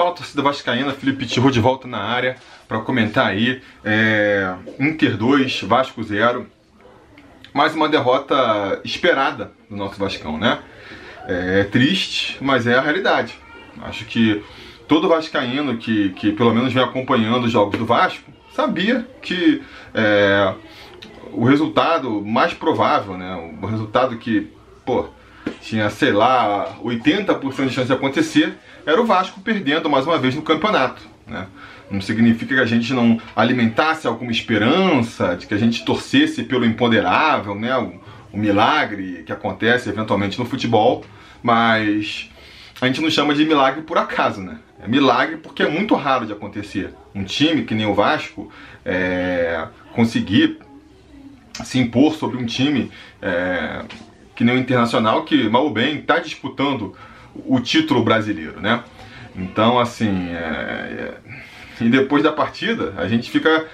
Fala torcida vascaína, Felipe Tirro de volta na área para comentar aí é, Inter 2, Vasco 0. Mais uma derrota esperada do nosso Vascão, né? É, é triste, mas é a realidade. Acho que todo vascaíno que, que pelo menos vem acompanhando os jogos do Vasco sabia que é, o resultado mais provável, né? O resultado que, pô, tinha, sei lá, 80% de chance de acontecer, era o Vasco perdendo mais uma vez no campeonato. Né? Não significa que a gente não alimentasse alguma esperança, de que a gente torcesse pelo imponderável, né? o, o milagre que acontece eventualmente no futebol, mas a gente não chama de milagre por acaso, né? É milagre porque é muito raro de acontecer. Um time que nem o Vasco é, conseguir se impor sobre um time é, que nem o Internacional, que mal ou bem está disputando o título brasileiro, né? Então, assim, é, é, e depois da partida, a gente fica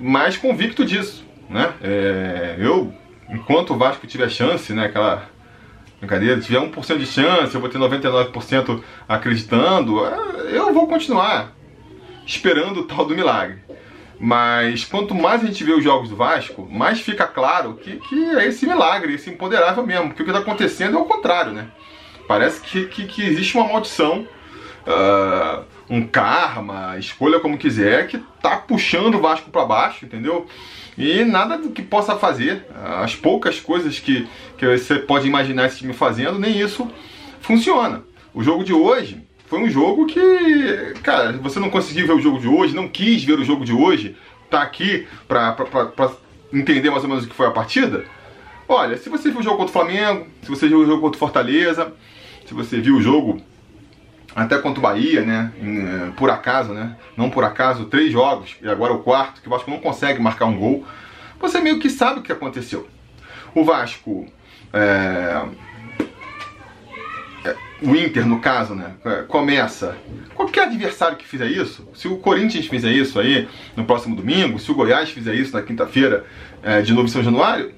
mais convicto disso, né? É, eu, enquanto o Vasco tiver chance, né, aquela brincadeira, tiver 1% de chance, eu vou ter 99% acreditando, é, eu vou continuar esperando o tal do milagre. Mas quanto mais a gente vê os jogos do Vasco, mais fica claro que, que é esse milagre, esse imponderável mesmo. Porque o que está acontecendo é o contrário, né? Parece que, que, que existe uma maldição, uh, um karma, escolha como quiser, que tá puxando o Vasco para baixo, entendeu? E nada que possa fazer, as poucas coisas que, que você pode imaginar esse time fazendo, nem isso funciona. O jogo de hoje foi um jogo que, cara, você não conseguiu ver o jogo de hoje, não quis ver o jogo de hoje, tá aqui pra, pra, pra, pra entender mais ou menos o que foi a partida. Olha, se você viu o jogo contra o Flamengo, se você viu o jogo contra o Fortaleza, se você viu o jogo até contra o Bahia, né? É, por acaso, né? Não por acaso, três jogos, e agora o quarto, que o Vasco não consegue marcar um gol. Você meio que sabe o que aconteceu. O Vasco. É o Inter, no caso, né? É, começa. Qualquer adversário que fizer isso, se o Corinthians fizer isso aí no próximo domingo, se o Goiás fizer isso na quinta-feira é, de novo em São Januário,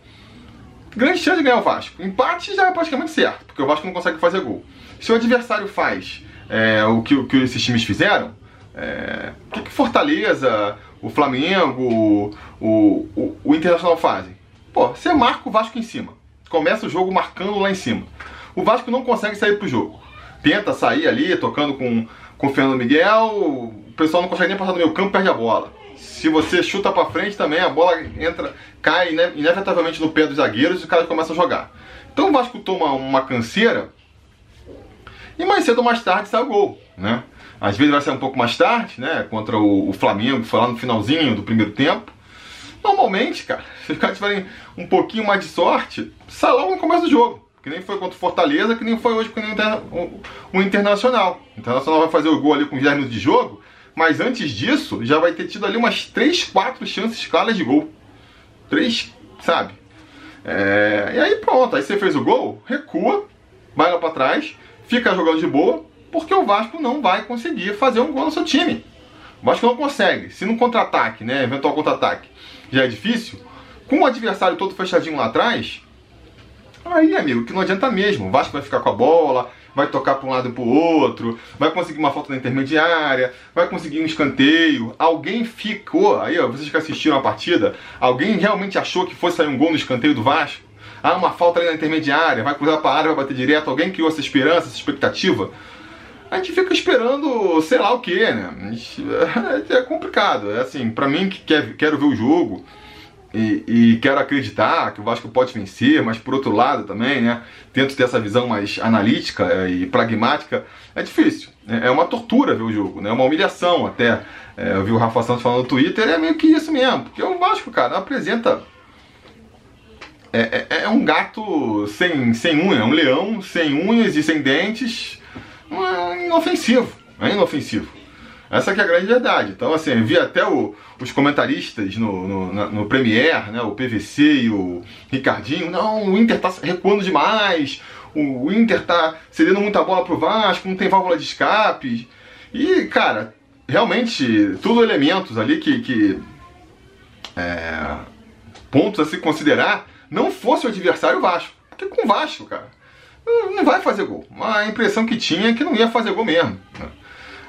grande chance de ganhar o Vasco. Empate já é praticamente certo, porque o Vasco não consegue fazer gol. Se o adversário faz é, o, que, o que esses times fizeram, é, o que, que Fortaleza, o Flamengo, o, o, o Internacional fazem? Pô, você marca o Vasco em cima. Começa o jogo marcando lá em cima. O Vasco não consegue sair pro jogo. Tenta sair ali, tocando com, com o Fernando Miguel, o pessoal não consegue nem passar do meio campo, perde a bola. Se você chuta para frente também, a bola entra, cai inevitavelmente no pé dos zagueiros e os caras começam a jogar. Então o Vasco toma uma canseira e mais cedo ou mais tarde sai o gol, né? Às vezes vai ser um pouco mais tarde, né? Contra o, o Flamengo, foi lá no finalzinho do primeiro tempo. Normalmente, cara, se os caras tiverem um pouquinho mais de sorte, sai logo no começo do jogo. Que nem foi contra o Fortaleza, que nem foi hoje com o, o Internacional. O Internacional vai fazer o gol ali com 10 minutos de jogo, mas antes disso, já vai ter tido ali umas 3, 4 chances claras de gol. 3, sabe? É, e aí pronto, aí você fez o gol, recua, vai lá para trás, fica jogando de boa, porque o Vasco não vai conseguir fazer um gol no seu time. O Vasco não consegue. Se no contra-ataque, né, eventual contra-ataque, já é difícil, com o adversário todo fechadinho lá atrás, aí, amigo, que não adianta mesmo. O Vasco vai ficar com a bola, vai tocar para um lado e para o outro, vai conseguir uma falta na intermediária, vai conseguir um escanteio. Alguém ficou, aí ó, vocês que assistiram a partida, alguém realmente achou que fosse sair um gol no escanteio do Vasco? Ah, uma falta ali na intermediária, vai cruzar para a área, vai bater direto. Alguém criou essa esperança, essa expectativa? A gente fica esperando sei lá o que, né? É complicado. É assim, para mim que quer, quero ver o jogo e, e, quero acreditar que o Vasco pode vencer, mas por outro lado também, né? Tento ter essa visão mais analítica é, e pragmática. É difícil. É, é uma tortura ver o jogo, né? É uma humilhação até. É, eu vi o Rafa Santos falando no Twitter, é meio que isso mesmo. Porque o Vasco, cara, apresenta é, é, é, um gato sem, sem unha, um leão sem unhas e sem dentes, é inofensivo, é inofensivo. Essa que é a grande verdade. Então, assim, eu vi até o, os comentaristas no, no, no Premier, né, o PVC e o Ricardinho, não, o Inter tá recuando demais, o, o Inter tá cedendo muita bola pro Vasco, não tem válvula de escape. E, cara, realmente, tudo elementos ali que... que é, pontos a se considerar não fosse o adversário Vasco. Porque com o Vasco, cara, não vai fazer gol. A impressão que tinha é que não ia fazer gol mesmo. Né?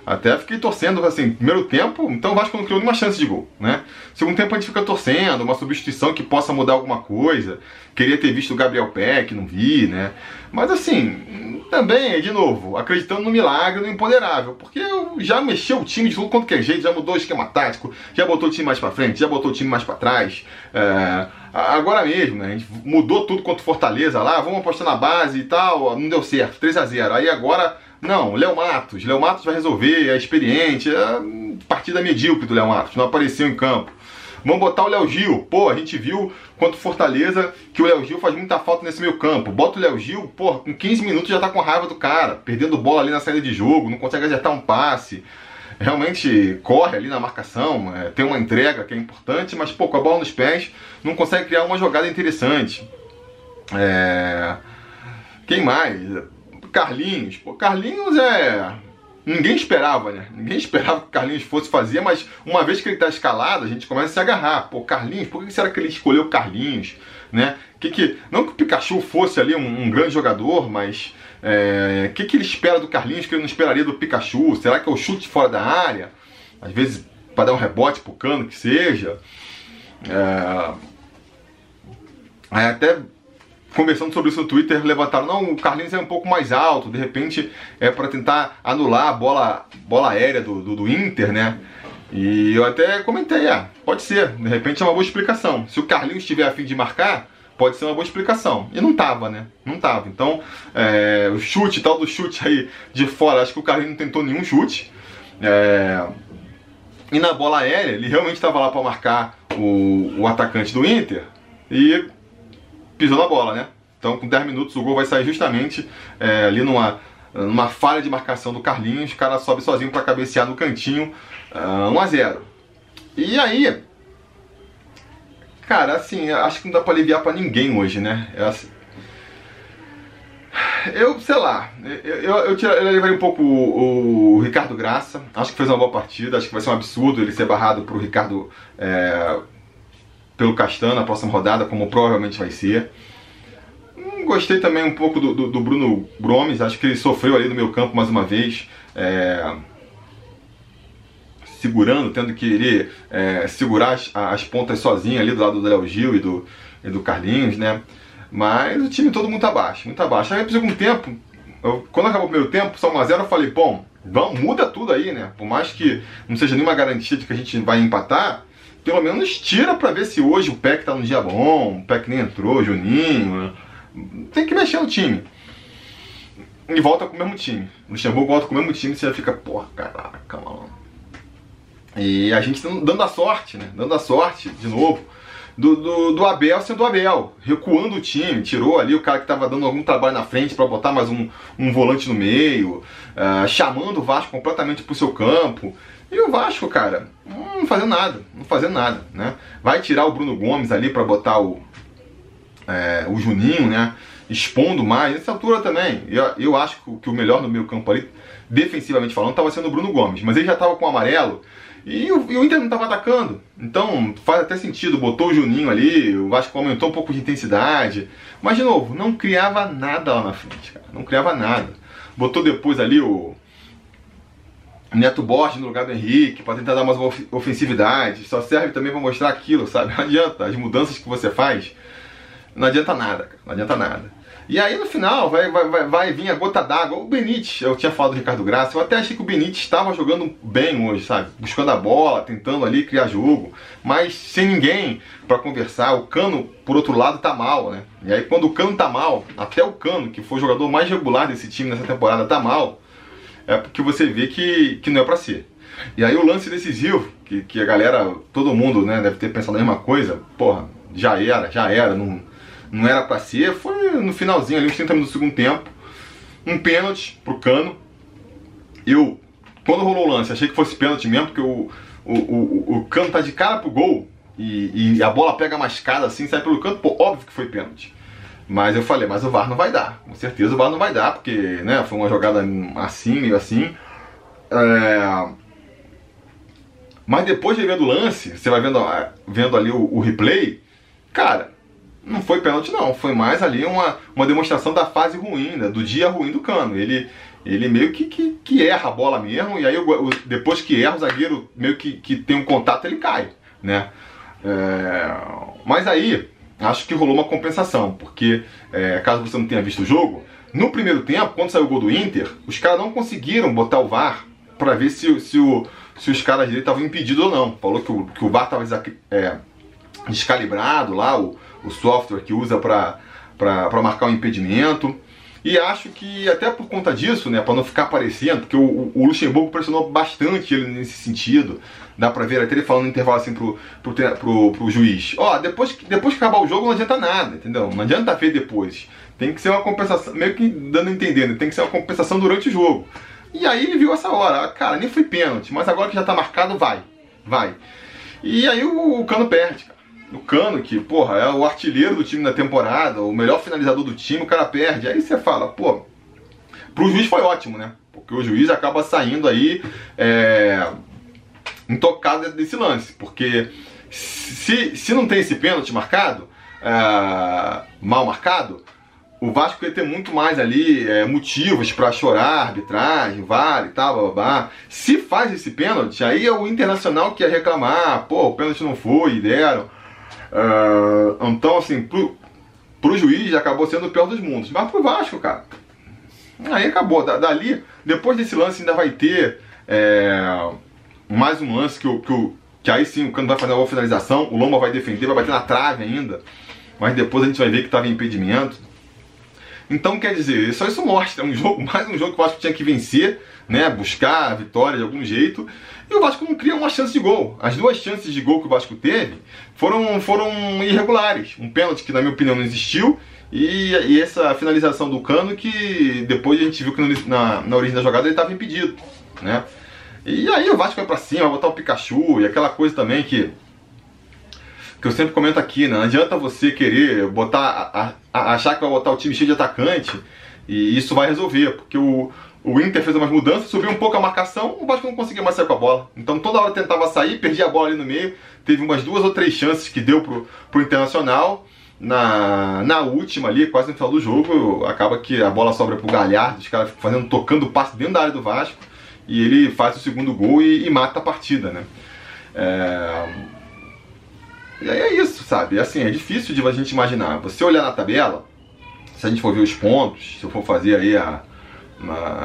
Até fiquei torcendo, assim, primeiro tempo, então o Vasco não criou nenhuma chance de gol, né? Segundo tempo a gente fica torcendo, uma substituição que possa mudar alguma coisa. Queria ter visto o Gabriel Peck, não vi, né? Mas assim, também, de novo, acreditando no milagre, no imponderável, porque já mexeu o time de tudo quanto que é jeito, já mudou o esquema tático, já botou o time mais para frente, já botou o time mais para trás. É, agora mesmo, né? A gente mudou tudo contra o Fortaleza lá, vamos apostar na base e tal, não deu certo, 3 a 0 Aí agora não, Léo Matos. Léo Matos vai resolver, é experiente. É partida medíocre do Léo Matos, não apareceu em campo. Vamos botar o Léo Gil. Pô, a gente viu quanto Fortaleza que o Léo Gil faz muita falta nesse meio campo. Bota o Léo Gil, pô, com 15 minutos já tá com raiva do cara, perdendo bola ali na saída de jogo, não consegue acertar um passe. Realmente corre ali na marcação, é, tem uma entrega que é importante, mas pô, com a bola nos pés, não consegue criar uma jogada interessante. É... Quem mais? Carlinhos. Pô, Carlinhos é. Ninguém esperava, né? Ninguém esperava que o Carlinhos fosse fazer, mas uma vez que ele está escalado, a gente começa a se agarrar. Pô, Carlinhos, por que será que ele escolheu Carlinhos? Né? Que que, não que o Pikachu fosse ali um, um grande jogador, mas o é, que, que ele espera do Carlinhos que ele não esperaria do Pikachu? Será que é o chute fora da área? Às vezes para dar um rebote pro cano, que seja. É, até conversando sobre isso no Twitter, levantaram, não, o Carlinhos é um pouco mais alto, de repente é para tentar anular a bola, bola aérea do, do, do, Inter, né? E eu até comentei, é, pode ser, de repente é uma boa explicação. Se o Carlinhos estiver afim de marcar, pode ser uma boa explicação. E não tava, né? Não tava. Então, é, o chute, tal do chute aí de fora, acho que o Carlinhos não tentou nenhum chute. É, e na bola aérea, ele realmente estava lá para marcar o, o atacante do Inter. E pisou na bola, né? Então, com 10 minutos, o gol vai sair justamente é, ali numa, numa falha de marcação do Carlinhos. O cara sobe sozinho para cabecear no cantinho, uh, 1 a 0 E aí, cara, assim, acho que não dá para aliviar para ninguém hoje, né? É assim, eu, sei lá, eu, eu, eu, eu levaria um pouco o, o, Ricardo Graça. Acho que fez uma boa partida. Acho que vai ser um absurdo ele ser barrado pro Ricardo é, pelo Castan na próxima rodada, como provavelmente vai ser. Hum, gostei também um pouco do, do, do, Bruno Gomes, acho que ele sofreu ali no meu campo mais uma vez. É, segurando, tendo que ele é, segurar as, as, pontas sozinho ali do lado do Léo Gil e do, e do Carlinhos, né? Mas o time todo muito abaixo, muito abaixo. Aí no segundo tempo, eu, quando acabou o primeiro tempo, só 1x0, eu falei, bom, vamos, muda tudo aí, né? Por mais que não seja nenhuma garantia de que a gente vai empatar, pelo menos tira para ver se hoje o PEC tá num dia bom, o PEC nem entrou, Juninho. Tem que mexer no time. E volta com o mesmo time. Luxemburgo volta com o mesmo time e você já fica, porra, caraca, mano. E a gente tá dando a sorte, né? Dando a sorte, de novo, do, do, do Abel sendo o Abel, recuando o time, tirou ali o cara que estava dando algum trabalho na frente para botar mais um, um volante no meio, uh, chamando o Vasco completamente pro seu campo. E o Vasco, cara, não fazendo nada, não fazendo nada, né? Vai tirar o Bruno Gomes ali para botar o, é, o Juninho, né? Expondo mais. Nessa altura também, eu, eu acho que o melhor no meio campo ali, defensivamente falando, estava sendo o Bruno Gomes. Mas ele já estava com o amarelo e o, e o Inter não estava atacando. Então faz até sentido, botou o Juninho ali, o Vasco aumentou um pouco de intensidade. Mas de novo, não criava nada lá na frente, cara. Não criava nada. Botou depois ali o Neto Borges no lugar do Henrique, para tentar dar mais ofensividade, só serve também para mostrar aquilo, sabe? Não adianta, as mudanças que você faz, não adianta nada, não adianta nada. E aí no final vai, vai, vai, vai vir a gota d'água. O Benítez, eu tinha falado do Ricardo Graça, eu até achei que o Benítez estava jogando bem hoje, sabe? Buscando a bola, tentando ali criar jogo, mas sem ninguém para conversar. O Cano, por outro lado, tá mal, né? E aí quando o Cano tá mal, até o Cano, que foi o jogador mais regular desse time nessa temporada, tá mal é porque você vê que, que não é para ser. E aí o lance decisivo, que, que a galera, todo mundo né, deve ter pensado a mesma coisa, porra, já era, já era, não, não era para ser, foi no finalzinho ali, uns 30 minutos do segundo tempo, um pênalti pro Cano. Eu, quando rolou o lance, achei que fosse pênalti mesmo, porque o, o, o, o Cano tá de cara pro gol e, e a bola pega mascada assim, sai pelo canto, pô, óbvio foi pênalti. Mas eu falei, mas o VAR não vai dar. Com certeza o VAR não vai dar, porque né, foi uma jogada assim, meio assim. É... Mas depois de ver o lance, você vai vendo, vendo ali o, o, replay, cara, não foi pênalti não, foi mais ali uma, uma demonstração da fase ruim, né, do dia ruim do Cano. Ele, ele meio que, que, que, erra a bola mesmo, e aí o, depois que erra, o zagueiro meio que, que tem um contato, ele cai, né? É, mas aí, acho que rolou uma compensação, porque é, caso você não tenha visto o jogo, no primeiro tempo, quando saiu o gol do Inter, os caras não conseguiram botar o VAR para ver se, se, o, se os caras dele estavam impedidos ou não. Falou que o, que o VAR estava é, descalibrado lá, o, o software que usa para marcar o impedimento. E acho que até por conta disso, né, para não ficar aparecendo, porque o, o, Luxemburgo pressionou bastante ele nesse sentido. Dá pra ver até ele falando no intervalo assim pro, pro, pro, pro juiz: Ó, depois, depois que acabar o jogo não adianta nada, entendeu? Não adianta ver depois. Tem que ser uma compensação, meio que dando a entender, né? tem que ser uma compensação durante o jogo. E aí ele viu essa hora, cara, nem foi pênalti, mas agora que já tá marcado, vai, vai. E aí o, o Cano perde, cara. O Cano, que, porra, é o artilheiro do time da temporada, o melhor finalizador do time, o cara perde. Aí você fala, pô, pro juiz foi ótimo, né? Porque o juiz acaba saindo aí é, intocado desse lance. Porque se, se não tem esse pênalti marcado, é, mal marcado, o Vasco ia ter muito mais ali é, motivos para chorar, arbitragem, vale e tal, blá, blá, blá. Se faz esse pênalti, aí é o Internacional que ia reclamar, pô, o pênalti não foi, deram. Uh, então, assim, pro, pro juiz acabou sendo o pior dos mundos. Mas pro Vasco, cara, aí acabou. Da, dali, depois desse lance ainda vai ter é, mais um lance que, que, que aí sim o Cano vai fazer boa finalização, o Lomba vai defender, vai bater na trave ainda. Mas depois a gente vai ver que estava em impedimento. Então, quer dizer, só isso mostra. É um jogo, mais um jogo que o Vasco tinha que vencer, né? Buscar a vitória de algum jeito. E o Vasco não cria uma chance de gol. As duas chances de gol que o Vasco teve foram, foram irregulares. Um pênalti que, na minha opinião, não existiu. E, e essa finalização do Cano que depois a gente viu que na, na origem da jogada ele estava impedido, né? E aí o Vasco vai para cima, vai botar o Pikachu e aquela coisa também que que eu sempre comento aqui, né? Não adianta você querer botar, a, a, achar que vai botar o time cheio de atacante e isso vai resolver, porque o, o Inter fez umas mudanças, subiu um pouco a marcação, o Vasco não conseguia mais sair com a bola. Então toda hora tentava sair, perdia a bola ali no meio, teve umas duas ou três chances que deu pro, pro Internacional. Na, na última ali, quase no final do jogo, acaba que a bola sobra pro Galhardo, os caras fazendo, tocando passe dentro da área do Vasco, e ele faz o segundo gol e, e mata a partida, né? É, e aí é isso, sabe? Assim, é difícil de a gente imaginar. Você olhar na tabela, se a gente for ver os pontos, se eu for fazer aí a,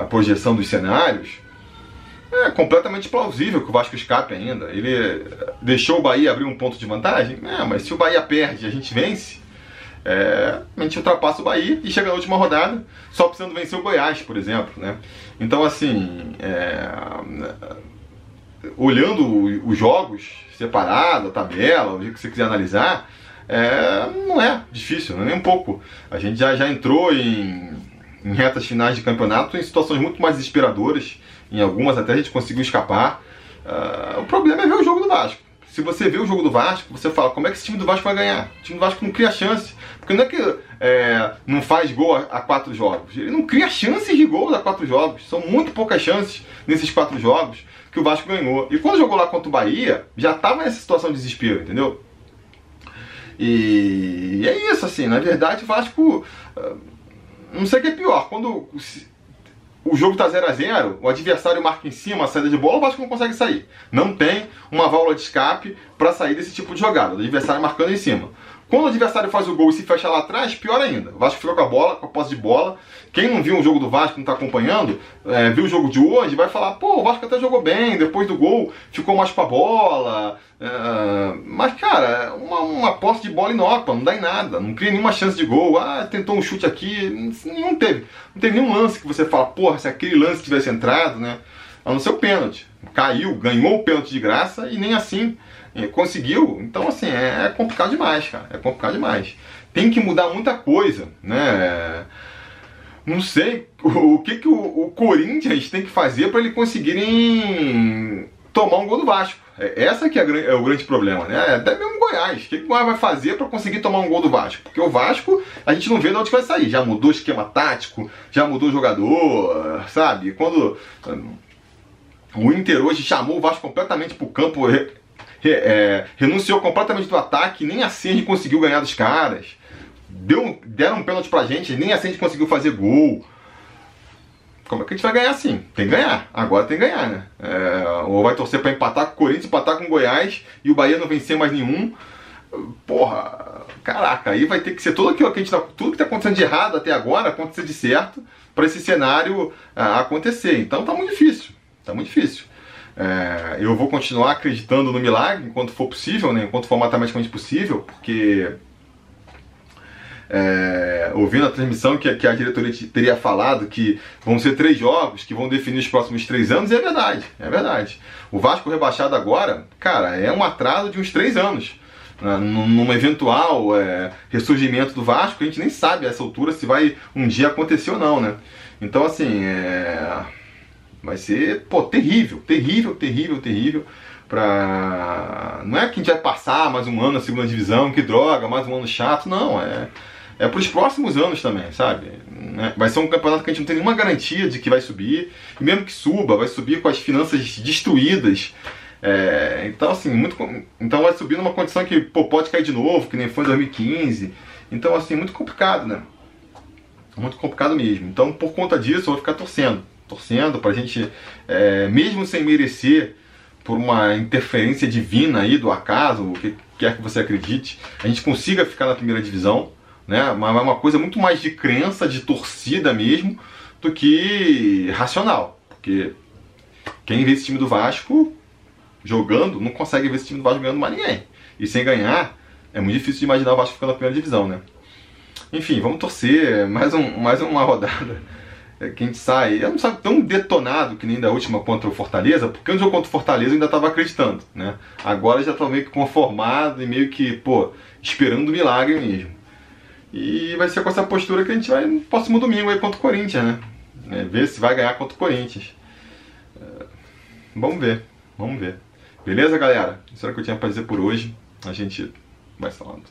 a projeção dos cenários, é completamente plausível que o Vasco escape ainda. Ele deixou o Bahia abrir um ponto de vantagem? É, mas se o Bahia perde e a gente vence, é, a gente ultrapassa o Bahia e chega na última rodada só precisando vencer o Goiás, por exemplo. Né? Então, assim, é, olhando os jogos separado, a tabela, o que você quiser analisar, é, não é difícil, não é nem um pouco. A gente já, já entrou em, em retas finais de campeonato em situações muito mais desesperadoras, em algumas até a gente conseguiu escapar. Uh, o problema é ver o jogo do Vasco. Se você vê o jogo do Vasco, você fala, como é que esse time do Vasco vai ganhar? O time do Vasco não cria chance. Porque não é que é, não faz gol a, a, quatro jogos. Ele não cria chances de gol a quatro jogos. São muito poucas chances nesses quatro jogos que o Vasco ganhou. E quando jogou lá contra o Bahia, já estava nessa situação de desespero, entendeu? E é isso, assim, na verdade o Vasco. Ah, não sei o que é pior, quando o jogo tá 0 a 0 o adversário marca em cima a saída de bola, o Vasco não consegue sair. Não tem uma válvula de escape para sair desse tipo de jogada, o adversário marcando em cima. Quando o adversário faz o gol e se fecha lá atrás, pior ainda. O Vasco ficou com a bola, com a posse de bola. Quem não viu o jogo do Vasco, não está acompanhando, é, viu o jogo de hoje, vai falar: pô, o Vasco até jogou bem, depois do gol ficou mais com a bola. É, mas, cara, uma, uma posse de bola inócua, não dá em nada, não cria nenhuma chance de gol. Ah, tentou um chute aqui, não teve. Não teve nenhum lance que você fala: porra, se aquele lance tivesse entrado, né? A não ser o pênalti. Caiu, ganhou o pênalti de graça e nem assim conseguiu. Então, assim, é, é, complicado demais, cara. É complicado demais. Tem que mudar muita coisa, né? Não sei o, o que, que o, o, Corinthians tem que fazer para ele conseguirem tomar um gol do Vasco. É, essa que é, é, o grande problema, né? É até mesmo o Goiás. O que, que o Goiás vai fazer para conseguir tomar um gol do Vasco? Porque o Vasco, a gente não vê de onde vai sair. Já mudou o esquema tático, já mudou o jogador, sabe? Quando o Inter hoje chamou o Vasco completamente pro campo é, renunciou completamente do ataque, nem assim a gente conseguiu ganhar dos caras. Deu, deram um pênalti pra gente, nem assim a gente conseguiu fazer gol. como é que a gente vai ganhar sim? Tem que ganhar. Agora tem que ganhar, né? É, ou vai torcer para empatar com o Corinthians, empatar com o Goiás e o Bahia não vencer mais nenhum. Porra, caraca, aí vai ter que ser tudo aquilo que a gente tá, tudo que tá acontecendo de errado até agora acontecer de certo para esse cenário ah, acontecer. Então tá muito difícil. Tá muito difícil. É, eu vou continuar acreditando no milagre enquanto for possível, né? enquanto for matematicamente possível, porque é, ouvindo a transmissão que, que, a diretoria teria falado que vão ser três jogos que vão definir os próximos três anos, e é verdade, é verdade. O Vasco rebaixado agora, cara, é um atraso de uns três anos. Né? Num eventual é, ressurgimento do Vasco, a gente nem sabe a essa altura se vai um dia acontecer ou não, né? Então, assim, é... vai ser, pô, terrível, terrível, terrível, terrível. Pra... Não é que a gente vai passar mais um ano na segunda divisão, que droga, mais um ano chato, não, é é para os próximos anos também, sabe? Né? Vai ser um campeonato que a gente não tem nenhuma garantia de que vai subir, e mesmo que suba, vai subir com as finanças destruídas. É, então, assim, muito, então vai subir numa condição que pô, pode cair de novo, que nem foi em 2015. Então, assim, muito complicado, né? Muito complicado mesmo. Então, por conta disso, eu vou ficar torcendo. Torcendo pra gente, é, mesmo sem merecer, por uma interferência divina aí do acaso, o que quer que você acredite, a gente consiga ficar na primeira divisão né? Mas é uma coisa muito mais de crença, de torcida mesmo, do que racional. Porque quem vê esse time do Vasco jogando não consegue ver esse time do Vasco ganhando mais ninguém. E sem ganhar, é muito difícil de imaginar o Vasco ficando na primeira divisão, né? Enfim, vamos torcer mais, um, mais uma rodada. É, que a gente sai, eu não sabe tão detonado que nem da última contra o Fortaleza, porque no jogo contra o Fortaleza eu ainda estava acreditando, né? Agora já estou meio que conformado e meio que, pô, esperando o milagre mesmo. E vai ser com essa postura que a gente vai no próximo domingo aí contra o Corinthians, né? É, ver se vai ganhar contra o Corinthians. É, vamos ver, vamos ver. Beleza, galera? Isso era o que eu tinha pra dizer por hoje. A gente vai falando.